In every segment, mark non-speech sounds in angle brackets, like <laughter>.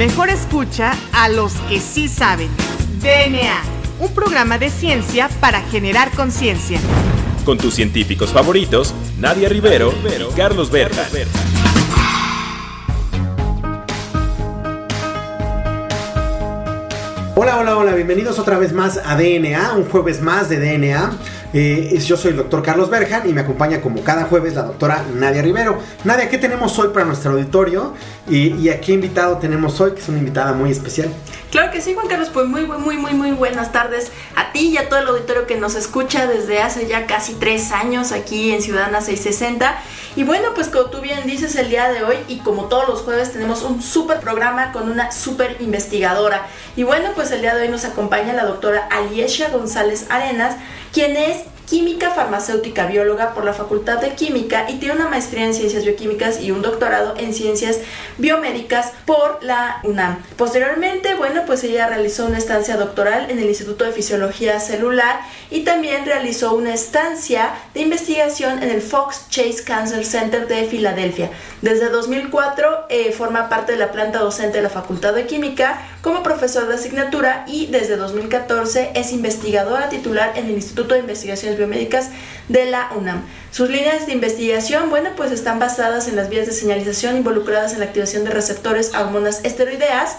Mejor escucha a los que sí saben. DNA, un programa de ciencia para generar conciencia. Con tus científicos favoritos, Nadia Rivero y Carlos Berta. Hola, hola, hola, bienvenidos otra vez más a DNA, un jueves más de DNA. Eh, yo soy el doctor Carlos Berjan y me acompaña como cada jueves la doctora Nadia Rivero. Nadia, ¿qué tenemos hoy para nuestro auditorio? Y, y a qué invitado tenemos hoy, que es una invitada muy especial. Claro que sí, Juan Carlos, pues muy, muy, muy, muy buenas tardes a ti y a todo el auditorio que nos escucha desde hace ya casi tres años aquí en Ciudadana 660. Y bueno, pues como tú bien dices el día de hoy y como todos los jueves tenemos un súper programa con una súper investigadora. Y bueno, pues el día de hoy nos acompaña la doctora Aliesha González Arenas, quien es química farmacéutica bióloga por la Facultad de Química y tiene una maestría en ciencias bioquímicas y un doctorado en ciencias biomédicas por la UNAM. Posteriormente, bueno, pues ella realizó una estancia doctoral en el Instituto de Fisiología Celular y también realizó una estancia de investigación en el Fox Chase Cancer Center de Filadelfia. Desde 2004 eh, forma parte de la planta docente de la Facultad de Química como profesor de asignatura y desde 2014 es investigadora titular en el Instituto de Investigaciones Biomédicas de la UNAM. Sus líneas de investigación, bueno, pues están basadas en las vías de señalización involucradas en la activación de receptores a hormonas esteroideas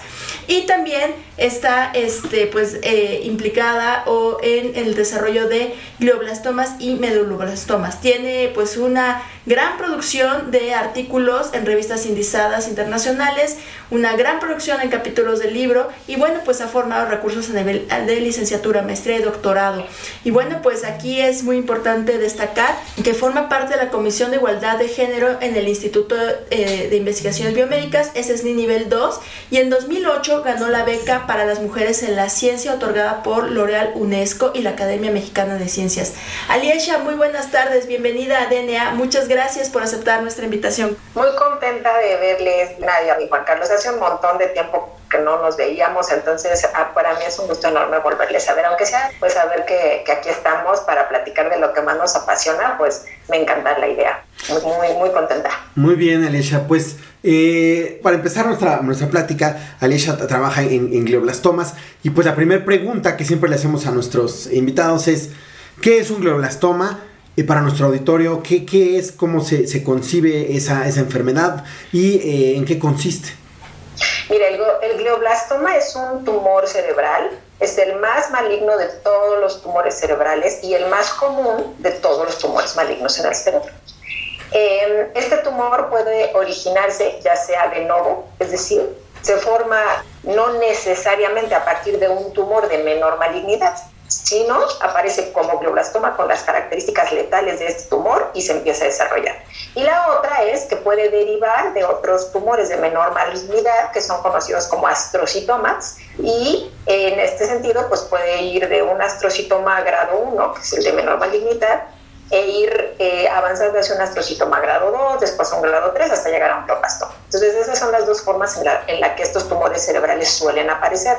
y también está este, pues, eh, implicada o en el desarrollo de glioblastomas y meduloblastomas. Tiene pues una gran producción de artículos en revistas indizadas internacionales, una gran producción en capítulos del libro y bueno, pues ha formado recursos a nivel de licenciatura, maestría y doctorado. Y bueno, pues aquí es muy importante destacar que forma parte de la Comisión de Igualdad de Género en el Instituto eh, de Investigaciones Biomédicas, ese es nivel 2, y en 2008 ganó la beca para las mujeres en la ciencia otorgada por L'Oreal UNESCO y la Academia Mexicana de Ciencias. Aliesha, muy buenas tardes, bienvenida a DNA, muchas gracias por aceptar nuestra invitación. Muy contenta de verles, Nadia y Juan Carlos, hace un montón de tiempo que no nos veíamos, entonces ah, para mí es un gusto enorme volverles a ver, aunque sea pues saber que, que, aquí estamos para platicar de lo que más nos apasiona, pues me encanta la idea, muy, muy, muy contenta. Muy bien, Alicia, pues eh, para empezar nuestra, nuestra plática, Alicia trabaja en, en glioblastomas y pues la primera pregunta que siempre le hacemos a nuestros invitados es, ¿qué es un glioblastoma? Y para nuestro auditorio, ¿qué, qué es, cómo se, se concibe esa, esa enfermedad y eh, en qué consiste? Mira, el, glioblastoma es un tumor cerebral, es el más maligno de todos los tumores cerebrales y el más común de todos los tumores malignos en el cerebro. Eh, este tumor puede originarse ya sea de novo, es decir, se forma no necesariamente a partir de un tumor de menor malignidad, sino aparece como glioblastoma con las características letales de este tumor y se empieza a desarrollar. Y la otra es que puede derivar de otros tumores de menor malignidad que son conocidos como astrocitomas y en este sentido pues puede ir de un astrocitoma grado 1, que es el de menor malignidad, e ir eh, avanzando hacia un astrocitoma grado 2, después a un grado 3 hasta llegar a un glioblastoma. Entonces esas son las dos formas en las la que estos tumores cerebrales suelen aparecer.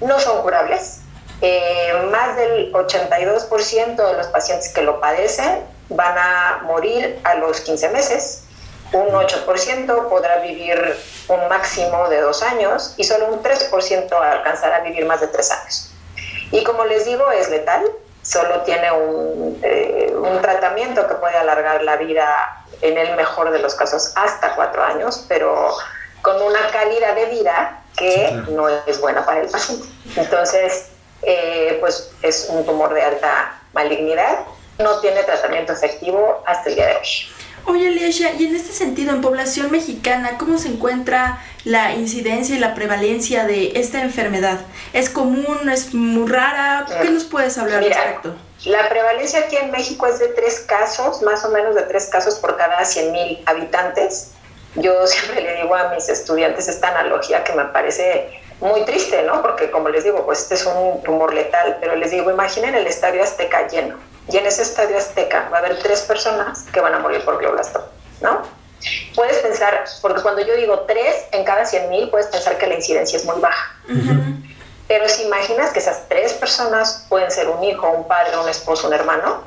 No son curables, eh, más del 82% de los pacientes que lo padecen van a morir a los 15 meses, un 8% podrá vivir un máximo de dos años y solo un 3% alcanzará a vivir más de tres años. Y como les digo, es letal, solo tiene un, eh, un tratamiento que puede alargar la vida en el mejor de los casos hasta cuatro años, pero con una calidad de vida que no es buena para el paciente. Entonces, eh, pues es un tumor de alta malignidad, no tiene tratamiento efectivo hasta el día de hoy. Oye, Alicia, y en este sentido, en población mexicana, ¿cómo se encuentra la incidencia y la prevalencia de esta enfermedad? ¿Es común? ¿Es muy rara? ¿Qué nos puedes hablar Mira, al respecto? La prevalencia aquí en México es de tres casos, más o menos de tres casos por cada 100.000 habitantes. Yo <laughs> siempre le digo a mis estudiantes esta analogía que me parece muy triste, ¿no? Porque como les digo, pues este es un tumor letal, pero les digo, imaginen el estadio Azteca lleno. Y en ese estadio Azteca va a haber tres personas que van a morir por glioblastoma, ¿no? Puedes pensar, porque cuando yo digo tres en cada 100 mil, puedes pensar que la incidencia es muy baja. Pero si imaginas que esas tres personas pueden ser un hijo, un padre, un esposo, un hermano,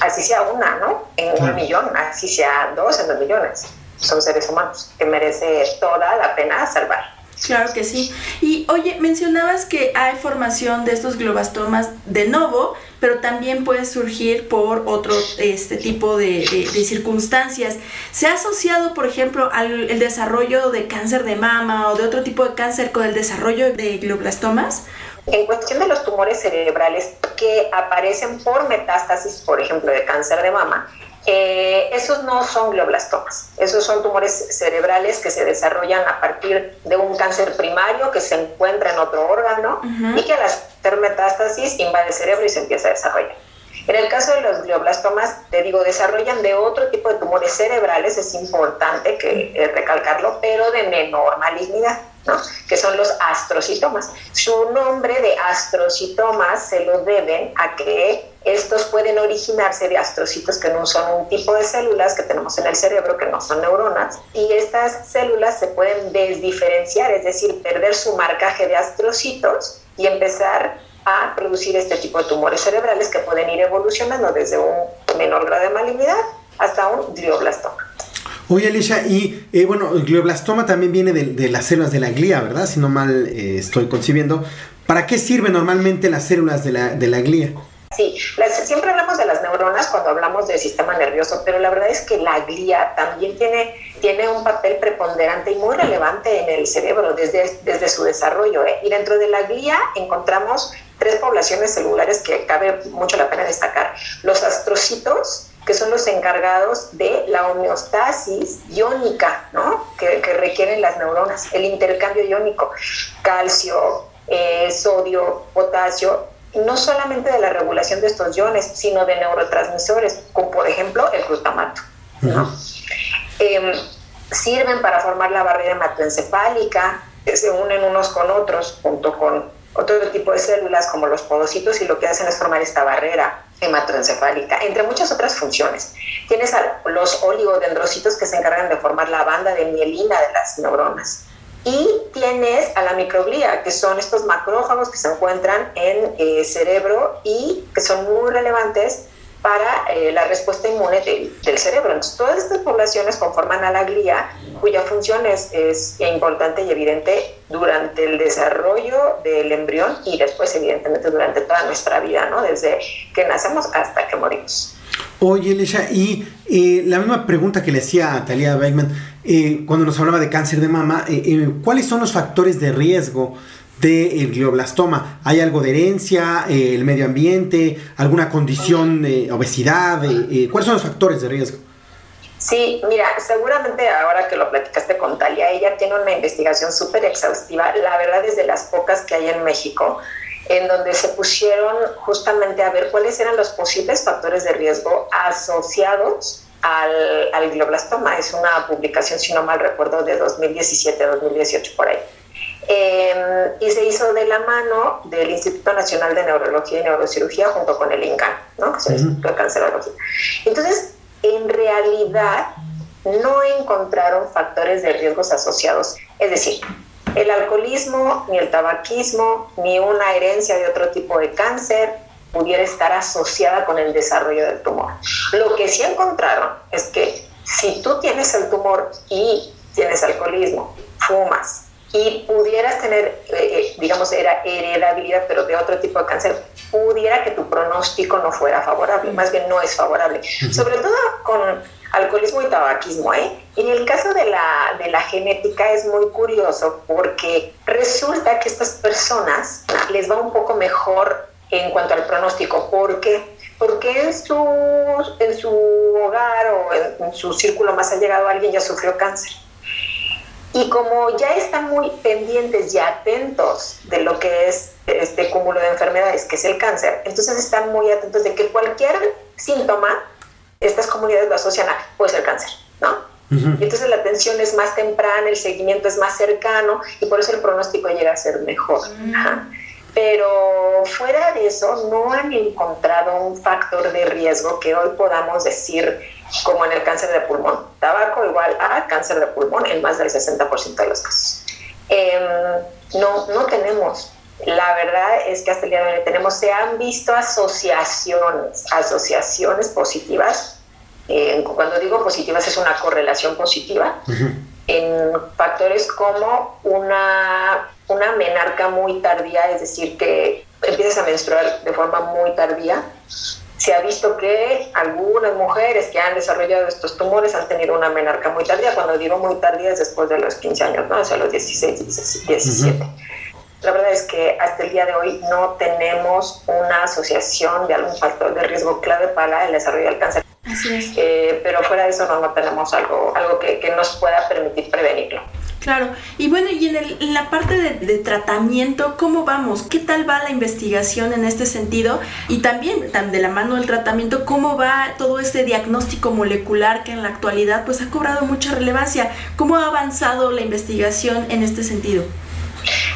así sea una, ¿no? En un millón, así sea dos en dos millones. Son seres humanos que merece toda la pena salvar. Claro que sí. Y oye, mencionabas que hay formación de estos globastomas de novo, pero también puede surgir por otro este tipo de, circunstancias. ¿Se ha asociado, por ejemplo, al el desarrollo de cáncer de mama o de otro tipo de cáncer con el desarrollo de globlastomas? En cuestión de los tumores cerebrales que aparecen por metástasis, por ejemplo, de cáncer de mama, eh, esos no son glioblastomas, esos son tumores cerebrales que se desarrollan a partir de un cáncer primario que se encuentra en otro órgano y que al hacer metástasis invade el cerebro y se empieza a desarrollar. En el caso de los glioblastomas, te digo, desarrollan de otro tipo de tumores cerebrales, es importante que eh, recalcarlo, pero de menor malignidad que son los astrocitomas. Su nombre de astrocitomas se lo deben a que estos pueden originarse de astrocitos que no son un tipo de células que tenemos en el cerebro, que no son neuronas, y estas células se pueden desdiferenciar, es decir, perder su marcaje de astrocitos y empezar a producir este tipo de tumores cerebrales que pueden ir evolucionando desde un menor grado de malignidad hasta un glioblastoma. Oye, Alicia, y eh, bueno, el glioblastoma también viene de, las células de la glía, ¿verdad? Si no mal eh, estoy concibiendo. ¿Para qué sirven normalmente las células de la, de la glía? Sí, siempre hablamos de las neuronas cuando hablamos del sistema nervioso, pero la verdad es que la glía también tiene, tiene un papel preponderante y muy relevante en el cerebro desde, desde su desarrollo. ¿eh? Y dentro de la glía encontramos tres poblaciones celulares que cabe mucho la pena destacar. Los astrocitos, que son los encargados de la homeostasis iónica, ¿no? Que, requieren las neuronas, el intercambio iónico, calcio, eh, sodio, potasio, no solamente de la regulación de estos iones, sino de neurotransmisores, como por ejemplo el glutamato. Em, sirven para formar la barrera hematoencefálica, se unen unos con otros, junto con otro tipo de células como los podocitos, y lo que hacen es formar esta barrera hematoencefálica, entre muchas otras funciones. Tienes a los oligodendrocitos que se encargan de formar la banda de mielina de las neuronas. Y tienes a la microglía, que son estos macrófagos que se encuentran en el eh, cerebro y que son muy relevantes para eh, la respuesta inmune del cerebro. Entonces, todas estas poblaciones conforman a la glía, cuya función es, es, importante y evidente durante el desarrollo del embrión y después, evidentemente, durante toda nuestra vida, ¿no? Desde que nacemos hasta que morimos. Oye, Elisha, y eh, la misma pregunta que le hacía a Talia Beckman eh, cuando nos hablaba de cáncer de mama, ¿cuáles son los factores de riesgo del glioblastoma? ¿Hay algo de herencia, eh, el medio ambiente, alguna condición, de obesidad? Eh, eh, ¿Cuáles son los factores de riesgo? Sí, mira, seguramente ahora que lo platicaste con Talia, ella tiene una investigación súper exhaustiva, la verdad es de las pocas que hay en México, en donde se pusieron justamente a ver cuáles eran los posibles factores de riesgo asociados al, al glioblastoma. Es una publicación, si no mal recuerdo, de 2017-2018 por ahí. Em, y se hizo de la mano del Instituto Nacional de Neurología y Neurocirugía junto con el INCAN, ¿no? que es el Instituto de Cancerología. Entonces, en realidad, no encontraron factores de riesgos asociados. Es decir, el alcoholismo, ni el tabaquismo, ni una herencia de otro tipo de cáncer pudiera estar asociada con el desarrollo del tumor. Lo que sí encontraron es que si tú tienes el tumor y tienes alcoholismo, fumas, y pudieras tener, eh, eh, digamos, era heredabilidad, pero de otro tipo de cáncer, pudiera que tu pronóstico no fuera favorable, más bien no es favorable, sobre todo con alcoholismo y tabaquismo. ¿eh? En el caso de la, de la genética es muy curioso porque resulta que estas personas les va un poco mejor en cuanto al pronóstico. ¿Por qué? Porque en su, en su hogar o en su círculo más allegado alguien ya sufrió cáncer. Y como ya están muy pendientes y atentos de lo que es este cúmulo de enfermedades, que es el cáncer, entonces están muy atentos de que cualquier síntoma, estas comunidades lo asocian a, puede ser cáncer, ¿no? Entonces la atención es más temprana, el seguimiento es más cercano y por eso el pronóstico llega a ser mejor. Pero fuera de eso, no han encontrado un factor de riesgo que hoy podamos decir, como en el cáncer de pulmón, tabaco igual a cáncer de pulmón en más del 60% de los casos. Em, no, no tenemos. La verdad es que hasta el día de hoy tenemos, se han visto asociaciones, asociaciones positivas. cuando digo positivas es una correlación positiva en factores como una, una menarca muy tardía, es decir, que empiezas a menstruar de forma muy tardía. Se ha visto que algunas mujeres que han desarrollado estos tumores han tenido una menarca muy tardía. Cuando digo muy tardía es después de los 15 años, ¿no? O sea, los 16, 17. La verdad es que hasta el día de hoy no tenemos una asociación de algún factor de riesgo clave para el desarrollo del cáncer. Así es. Eh, pero fuera de eso no, no tenemos algo, algo que, que, nos pueda permitir prevenirlo. Claro, y bueno, y en, el, la parte de, tratamiento, ¿cómo vamos? ¿Qué tal va la investigación en este sentido? Y también, de la mano del tratamiento, ¿cómo va todo este diagnóstico molecular que en la actualidad pues ha cobrado mucha relevancia? ¿Cómo ha avanzado la investigación en este sentido?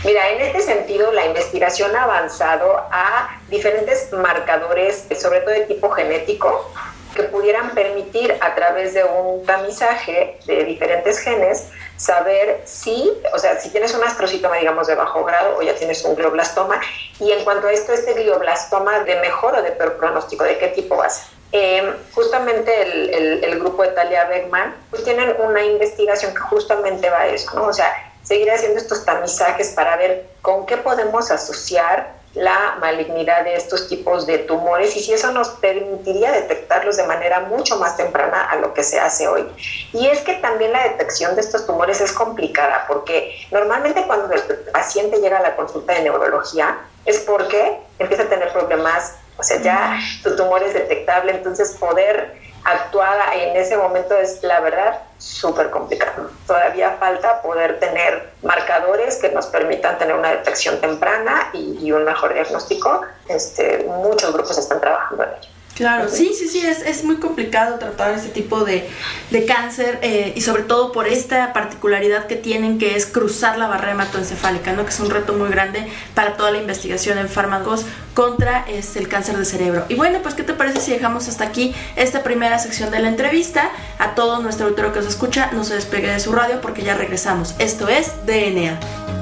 Mira, en este sentido, la investigación ha avanzado a diferentes marcadores, sobre todo de tipo genético, que pudieran permitir a través de un tamizaje de diferentes genes saber si, o sea, si tienes un astrocitoma, digamos, de bajo grado o ya tienes un glioblastoma, y en cuanto a esto, este glioblastoma de mejor o de peor pronóstico, ¿de qué tipo va? Eh, justamente el, el, el, grupo de Talia Beckman, pues tienen una investigación que justamente va a eso, ¿no? O sea, seguir haciendo estos tamizajes para ver con qué podemos asociar la malignidad de estos tipos de tumores y si eso nos permitiría detectarlos de manera mucho más temprana a lo que se hace hoy. Y es que también la detección de estos tumores es complicada porque normalmente cuando el paciente llega a la consulta de neurología es porque empieza a tener problemas, o sea, ya tu tumor es detectable, entonces poder actuar en ese momento es la verdad súper complicado. Todavía falta poder tener marcadores que nos permitan tener una detección temprana y, y un mejor diagnóstico. Este, muchos grupos están trabajando en ello. Claro, sí, sí, sí, es, es muy complicado tratar este tipo de, de cáncer eh, y sobre todo por esta particularidad que tienen que es cruzar la barrera hematoencefálica, ¿no? que es un reto muy grande para toda la investigación en fármacos contra este, el cáncer de cerebro. Y bueno, pues ¿qué te parece si dejamos hasta aquí esta primera sección de la entrevista? A todo nuestro auditorio que nos escucha, no se despegue de su radio porque ya regresamos. Esto es DNA.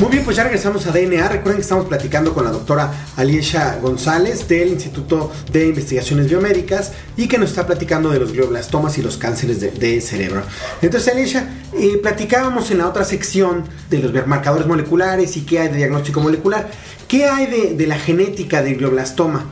Muy bien, pues ya regresamos a DNA. Recuerden que estamos platicando con la doctora Aliesha González del Instituto de Investigaciones Biomédicas y que nos está platicando de los glioblastomas y los cánceres de, cerebro. Entonces, Aliesha, eh, platicábamos en la otra sección de los marcadores moleculares y qué hay de diagnóstico molecular. ¿Qué hay de, de la genética del glioblastoma?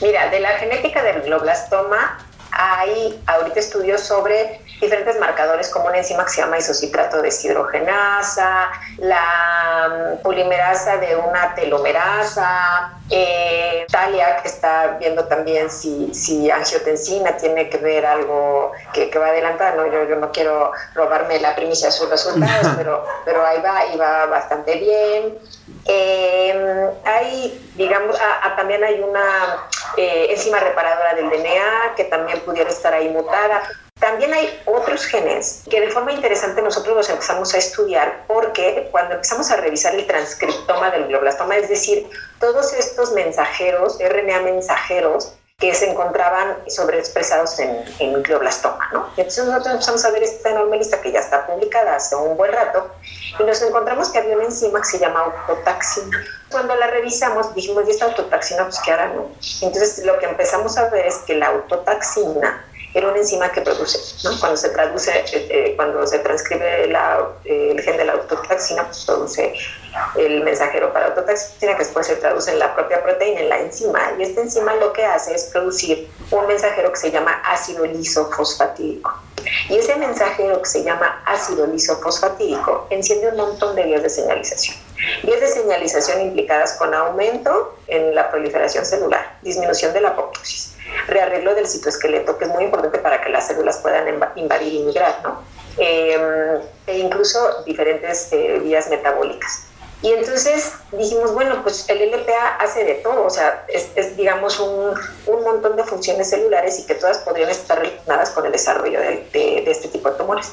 Mira, de la genética del glioblastoma hay ahorita estudios sobre diferentes marcadores como una enzima que se llama isocitrato deshidrogenasa, la polimerasa de una telomerasa, eh, Talia que está viendo también si, si angiotensina tiene que ver algo que, que va adelantando. Yo, yo, no quiero robarme la primicia de sus resultados, <laughs> pero, pero ahí va y va bastante bien. Eh, hay, digamos, a, a, también hay una eh, enzima reparadora del DNA que también pudiera estar ahí mutada. También hay otros genes que de forma interesante nosotros los empezamos a estudiar porque cuando empezamos a revisar el transcriptoma del glioblastoma, es decir, todos estos mensajeros, RNA mensajeros, que se encontraban sobreexpresados en, en glioblastoma, ¿no? Entonces nosotros empezamos a ver esta enorme lista que ya está publicada hace un buen rato y nos encontramos que había una enzima que se llama autotaxina. Cuando la revisamos dijimos, ¿y esta autotaxina? Pues que ahora no. Entonces lo que empezamos a ver es que la autotaxina era una enzima que produce, ¿no? Cuando se traduce, eh, eh, cuando se transcribe la, eh, el gen de la autotaxina, pues produce el mensajero para autotaxina, que después se traduce en la propia proteína, en la enzima, y esta enzima lo que hace es producir un mensajero que se llama ácido lisofosfatídico. Y ese mensajero que se llama ácido lisofosfatídico enciende un montón de vías de señalización. Vías de señalización implicadas con aumento en la proliferación celular, disminución de la apoptosis, rearreglo del citoesqueleto, que es muy importante para que las células puedan invadir y migrar, ¿no? Em, e incluso diferentes eh, vías metabólicas. Y entonces dijimos, bueno, pues el LPA hace de todo, o sea, es, digamos un, un, montón de funciones celulares y que todas podrían estar relacionadas con el desarrollo de, de, este tipo de tumores.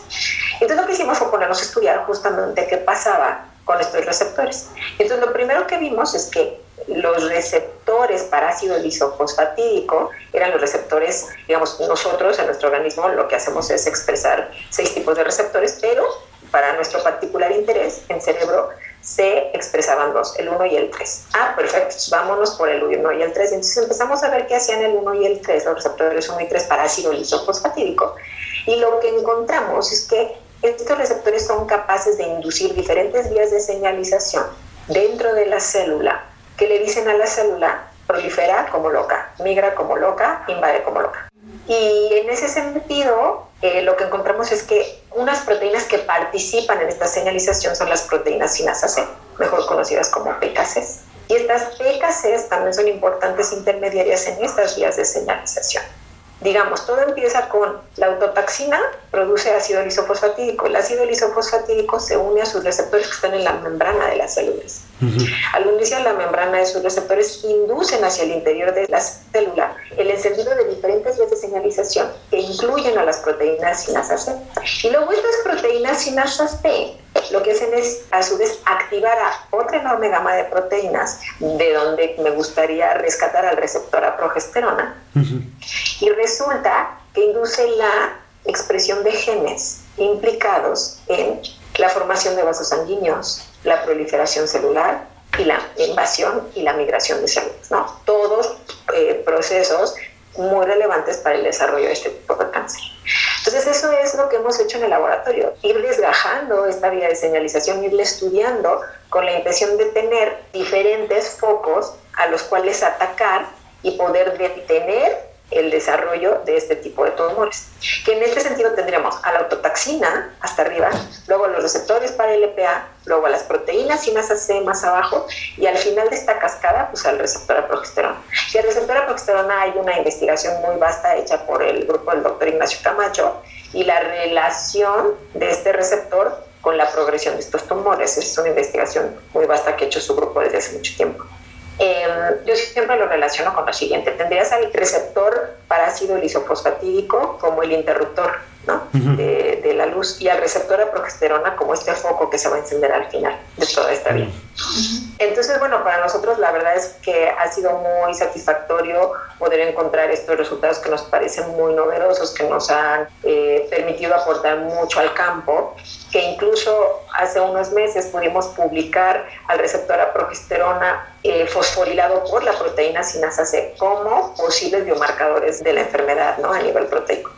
Entonces lo que hicimos fue ponernos a estudiar justamente qué pasaba con estos receptores. Entonces lo primero que vimos es que los receptores para ácido lisofosfatídico eran los receptores, digamos, nosotros en nuestro organismo lo que hacemos es expresar seis tipos de receptores, pero para nuestro particular interés en cerebro se expresaban dos, el 1 y el 3. Ah, perfecto, vámonos por el 1 y el 3. Entonces empezamos a ver qué hacían el 1 y el 3, los receptores 1 y 3 para ácido lisofosfatídico. Y lo que encontramos es que estos receptores son capaces de inducir diferentes vías de señalización dentro de la célula que le dicen a la célula prolifera como loca, migra como loca, invade como loca. Y en ese sentido, eh, lo que encontramos es que unas proteínas que participan en esta señalización son las proteínas sinasa C, mejor conocidas como PKCs. Y estas PKCs también son importantes intermediarias en estas vías de señalización. Digamos, todo empieza con la autotaxina, produce ácido lisofosfatídico. El ácido lisofosfatídico se une a sus receptores que están en la membrana de las células. Al unirse a la membrana de sus receptores, inducen hacia el interior de la célula el encendido de diferentes vías de señalización que incluyen a las proteínas sinasas C. Y luego estas proteínas sinasas T lo que hacen es a su vez activar a otra enorme gama de proteínas de donde me gustaría rescatar al receptor a progesterona y resulta que induce la expresión de genes implicados en la formación de vasos sanguíneos, la proliferación celular y la invasión y la migración de células, ¿no? Todos eh, procesos muy relevantes para el desarrollo de este tipo de cáncer. Entonces eso es lo que hemos hecho en el laboratorio, ir desgajando esta vía de señalización, irle estudiando con la intención de tener diferentes focos a los cuales atacar y poder detener el desarrollo de este tipo de tumores. Que en este sentido tendríamos a la autotaxina hasta arriba, luego los receptores para LPA, luego a las proteínas y más C más abajo, y al final de esta cascada, pues al receptor a progesterona. Y al receptor a progesterona hay una investigación muy vasta hecha por el grupo del doctor Ignacio Camacho y la relación de este receptor con la progresión de estos tumores. Es una investigación muy vasta que ha hecho su grupo desde hace mucho tiempo. Em, yo siempre lo relaciono con lo siguiente. Tendrías al receptor para ácido lisofosfatídico como el interruptor de, la luz y al receptor a progesterona como este foco que se va a encender al final de toda esta vida. Entonces, bueno, para nosotros la verdad es que ha sido muy satisfactorio poder encontrar estos resultados que nos parecen muy novedosos, que nos han eh, permitido aportar mucho al campo, que incluso hace unos meses pudimos publicar al receptor a progesterona eh, fosforilado por la proteína sinasa C como posibles biomarcadores de la enfermedad ¿no? a nivel proteico.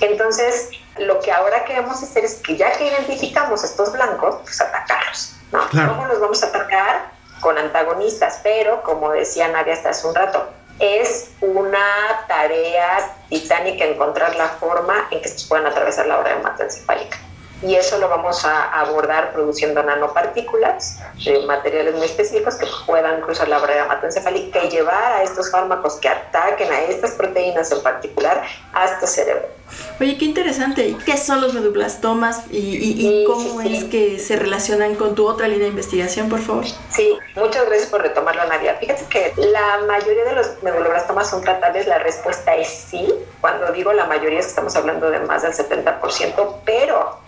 Entonces, lo que ahora queremos hacer es que ya que identificamos estos blancos, pues atacarlos. ¿no? ¿Cómo los vamos a atacar? Con antagonistas, pero como decía Nadia hasta hace un rato, es una tarea titánica encontrar la forma en que se puedan atravesar la obra hematoencefálica y eso lo vamos a abordar produciendo nanopartículas de materiales muy específicos que puedan cruzar la barrera hematoencefálica y llevar a estos fármacos que ataquen a estas proteínas en particular hasta el cerebro. Oye, qué interesante. ¿Y qué son los medublastomas y, cómo es que se relacionan con tu otra línea de investigación, por favor? Sí, muchas gracias por retomarlo, Nadia. Fíjate que la mayoría de los meduloblastomas son tratables. La respuesta es sí. Cuando digo la mayoría, estamos hablando de más del 70%, pero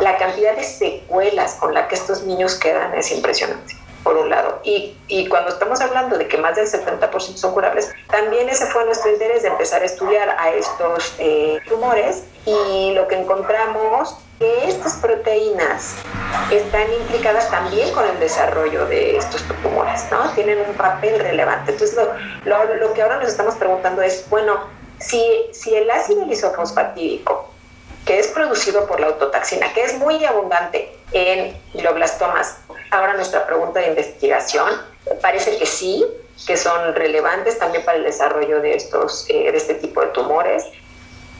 la cantidad de secuelas con la que estos niños quedan es impresionante, por un lado. Y, y cuando estamos hablando de que más del 70% son curables, también ese fue nuestro interés de empezar a estudiar a estos eh, tumores y lo que encontramos que estas proteínas están implicadas también con el desarrollo de estos tumores, ¿no? Tienen un papel relevante. Entonces, lo, lo, lo que ahora nos estamos preguntando es, bueno, si, si el ácido lisofosfatídico que es producido por la autotaxina, que es muy abundante en glioblastomas. Ahora nuestra pregunta de investigación parece que sí, que son relevantes también para el desarrollo de, estos, eh, de este tipo de tumores.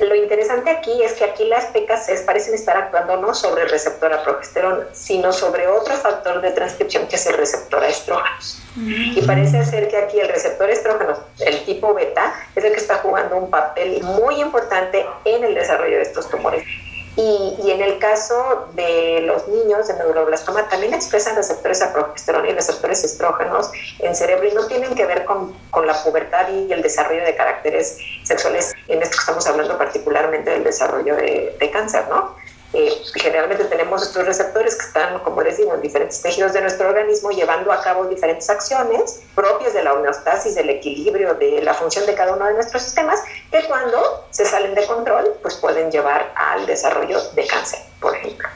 Lo interesante aquí es que aquí las PKCs parecen estar actuando no sobre el receptor a progesterona, sino sobre otro factor de transcripción que es el receptor a estrógenos. Y parece ser que aquí el receptor estrógeno, el tipo beta, es el que está jugando un papel muy importante en el desarrollo de estos tumores. Y, en el caso de los niños de neuroblastoma también expresan receptores a progesterona y receptores estrógenos en cerebro y no tienen que ver con, con la pubertad y el desarrollo de caracteres sexuales. En esto estamos hablando particularmente del desarrollo de, de cáncer, ¿no? Eh, generalmente tenemos estos receptores que están, como digo, en diferentes tejidos de nuestro organismo llevando a cabo diferentes acciones propias de la homeostasis, del equilibrio, de la función de cada uno de nuestros sistemas, que cuando se salen de control, pues pueden llevar al desarrollo de cáncer, por ejemplo.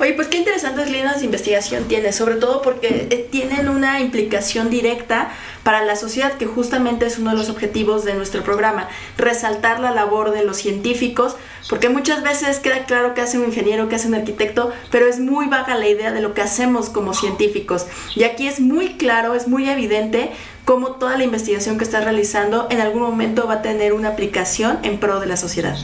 Oye, pues qué interesantes líneas de investigación tiene, sobre todo porque eh, tienen una implicación directa para la sociedad, que justamente es uno de los objetivos de nuestro programa, resaltar la labor de los científicos, porque muchas veces queda claro que hace un ingeniero, que hace un arquitecto, pero es muy vaga la idea de lo que hacemos como científicos. Y aquí es muy claro, es muy evidente cómo toda la investigación que estás realizando en algún momento va a tener una aplicación en pro de la sociedad.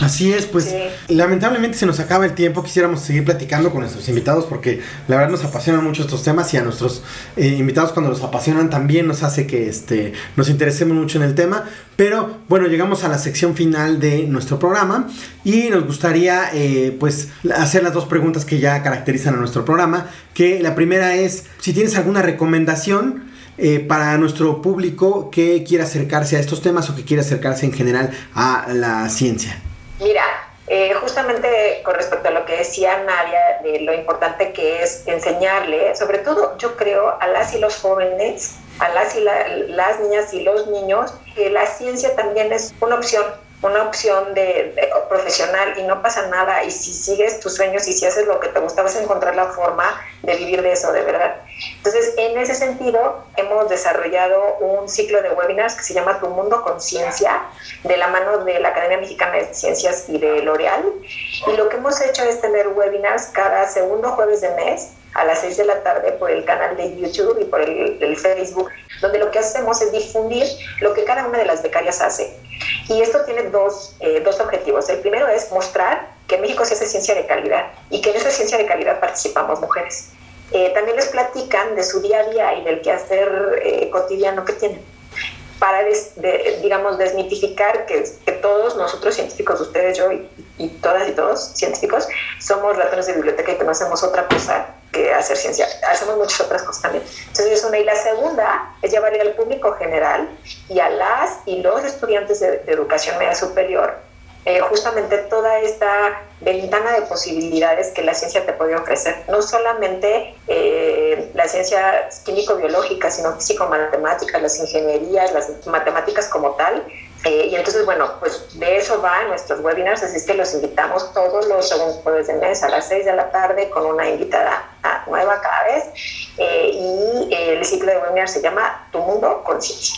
Así es, pues lamentablemente se nos acaba el tiempo, quisiéramos seguir platicando con nuestros invitados porque la verdad nos apasionan mucho estos temas y a nuestros eh, invitados cuando los apasionan también nos hace que este, nos interesemos mucho en el tema, pero bueno, llegamos a la sección final de nuestro programa y nos gustaría eh, pues hacer las dos preguntas que ya caracterizan a nuestro programa, que la primera es si tienes alguna recomendación eh, para nuestro público que quiera acercarse a estos temas o que quiera acercarse en general a la ciencia. Mira, eh, justamente con respecto a lo que decía Nadia, de lo importante que es enseñarle, sobre todo yo creo a las y los jóvenes, a las y las niñas y los niños, que la ciencia también es una opción una opción de, profesional y no pasa nada y si sigues tus sueños y si haces lo que te gusta vas a encontrar la forma de vivir de eso de verdad. Entonces, en ese sentido, hemos desarrollado un ciclo de webinars que se llama Tu Mundo Conciencia, de la mano de la Academia Mexicana de Ciencias y de L'Oreal. Y lo que hemos hecho es tener webinars cada segundo jueves de mes a las 6 de la tarde por el canal de YouTube y por el, el Facebook, donde lo que hacemos es difundir lo que cada una de las becarias hace y esto tiene dos, eh, dos objetivos. El primero es mostrar que México se hace ciencia de calidad y que en esa ciencia de calidad participamos mujeres. Eh, también les platican de su día a día y del quehacer eh, cotidiano que tienen para, digamos, desmitificar que, que, todos nosotros científicos, ustedes, yo y, y, todas y todos científicos, somos ratones de biblioteca y que no hacemos otra cosa que hacer ciencia. Hacemos muchas otras cosas también. Entonces es una. Y la segunda es llevar al público general y a las y los estudiantes de, educación media superior eh, justamente toda esta ventana de posibilidades que la ciencia te puede ofrecer. No solamente eh, la ciencia químico-biológica, sino físico-matemáticas, las ingenierías, las matemáticas como tal, eh, y entonces, bueno, pues de eso va nuestros webinars, así es que los invitamos todos los segundos jueves de mes a las 6 de la tarde con una invitada nueva cada vez. Eh, y el ciclo de webinars se llama Tu Mundo Conciencia.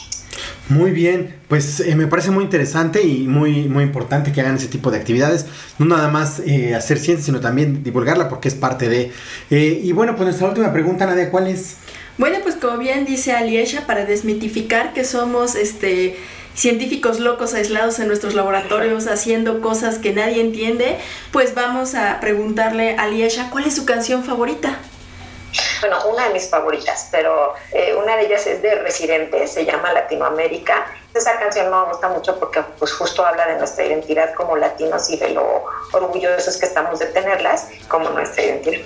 Muy bien, pues eh, me parece muy interesante y muy, muy importante que hagan ese tipo de actividades. No nada más hacer ciencia, sino también divulgarla porque es parte de... y bueno, pues nuestra última pregunta, Nadia, ¿cuál es? Bueno, pues como bien dice Aliesha, para desmitificar que somos este científicos locos aislados en nuestros laboratorios haciendo cosas que nadie entiende, pues vamos a preguntarle a Liesha cuál es su canción favorita. Bueno, una de mis favoritas, pero eh, una de ellas es de Residente, se llama Latinoamérica esa canción me gusta mucho porque pues justo habla de nuestra identidad como latinos y de lo orgullosos que estamos de tenerlas como nuestra identidad.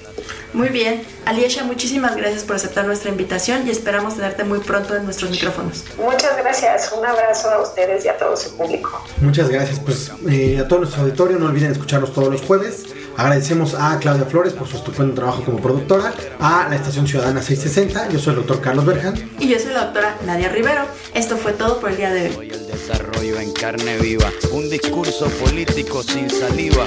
Muy bien. Aliesha, muchísimas gracias por aceptar nuestra invitación y esperamos tenerte muy pronto en nuestros micrófonos. Muchas gracias. Un abrazo a ustedes y a todo su público. Muchas gracias. Pues eh, a todo nuestro auditorio no olviden escucharnos todos los jueves. Agradecemos a Claudia Flores por su estupendo trabajo como productora, a la Estación Ciudadana 660. Yo soy el doctor Carlos Berjan. Y yo soy la doctora Nadia Rivero. Esto fue todo por el día de hoy. El desarrollo en carne viva, un discurso político sin saliva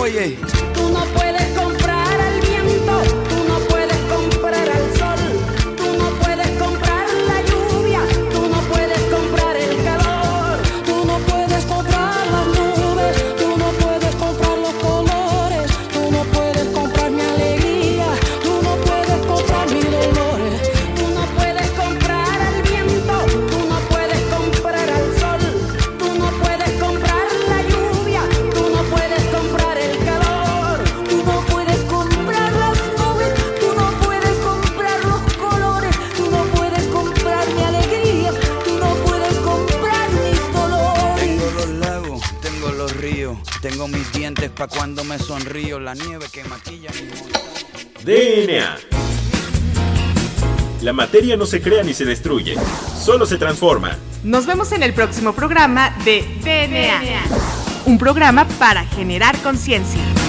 Oye, tú no puedes pa' cuando me sonrío, la nieve que maquilla mi DNA. La materia no se crea ni se destruye, solo se transforma. Nos vemos en el próximo programa de DNA. Un programa para generar conciencia.